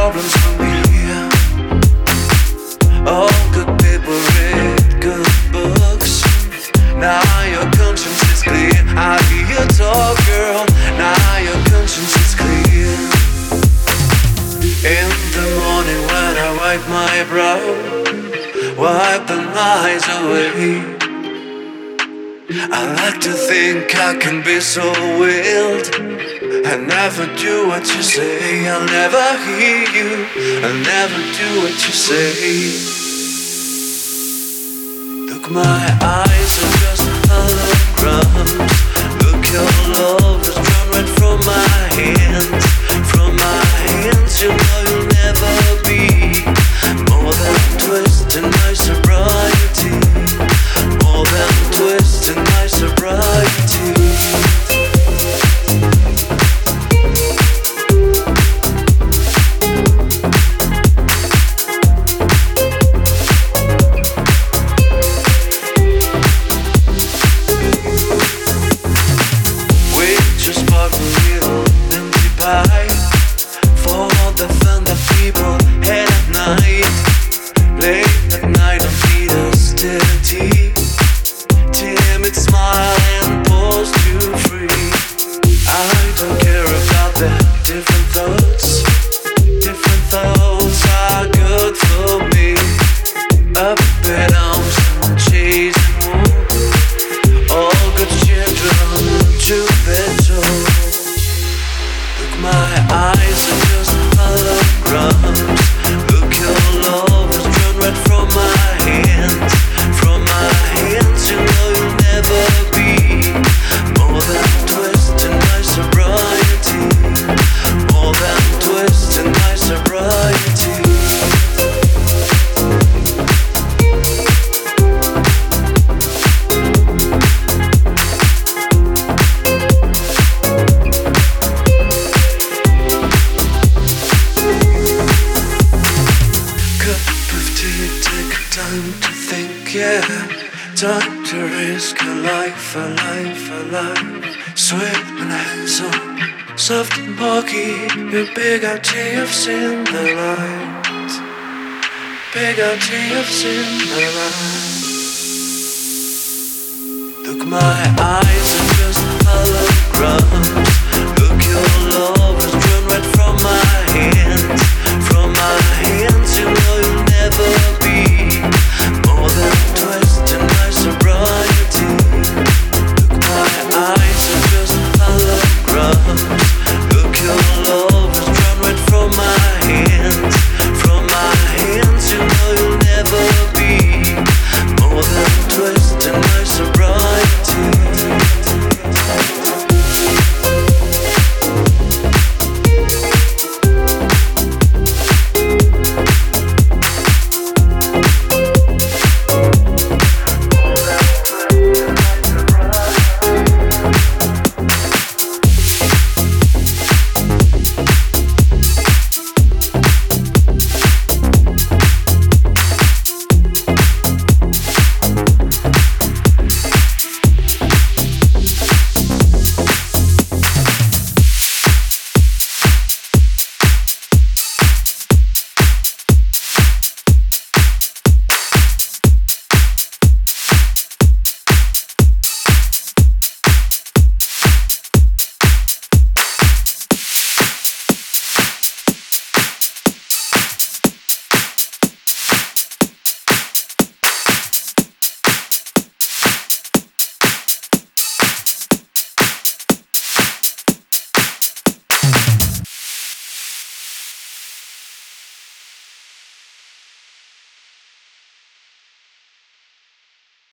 problems for me. All good people read good books. Now your conscience is clear. I hear you talk, girl. Now your conscience is clear. In the morning when I wipe my brow, wipe the lies away. I like to think I can be so wild. I never do what you say, I'll never hear you. I'll never do what you say. Look, my eyes are just holograms. Look, your love is drawn right from my hands. From my hands, you know you'll don't care about the different thoughts. Of tea, take time to think, yeah. Time to risk a life, a life, a life. Sweat and hands on, soft and pokey. Your big ITF's in the light. Big ITF's in the light. Look, my eyes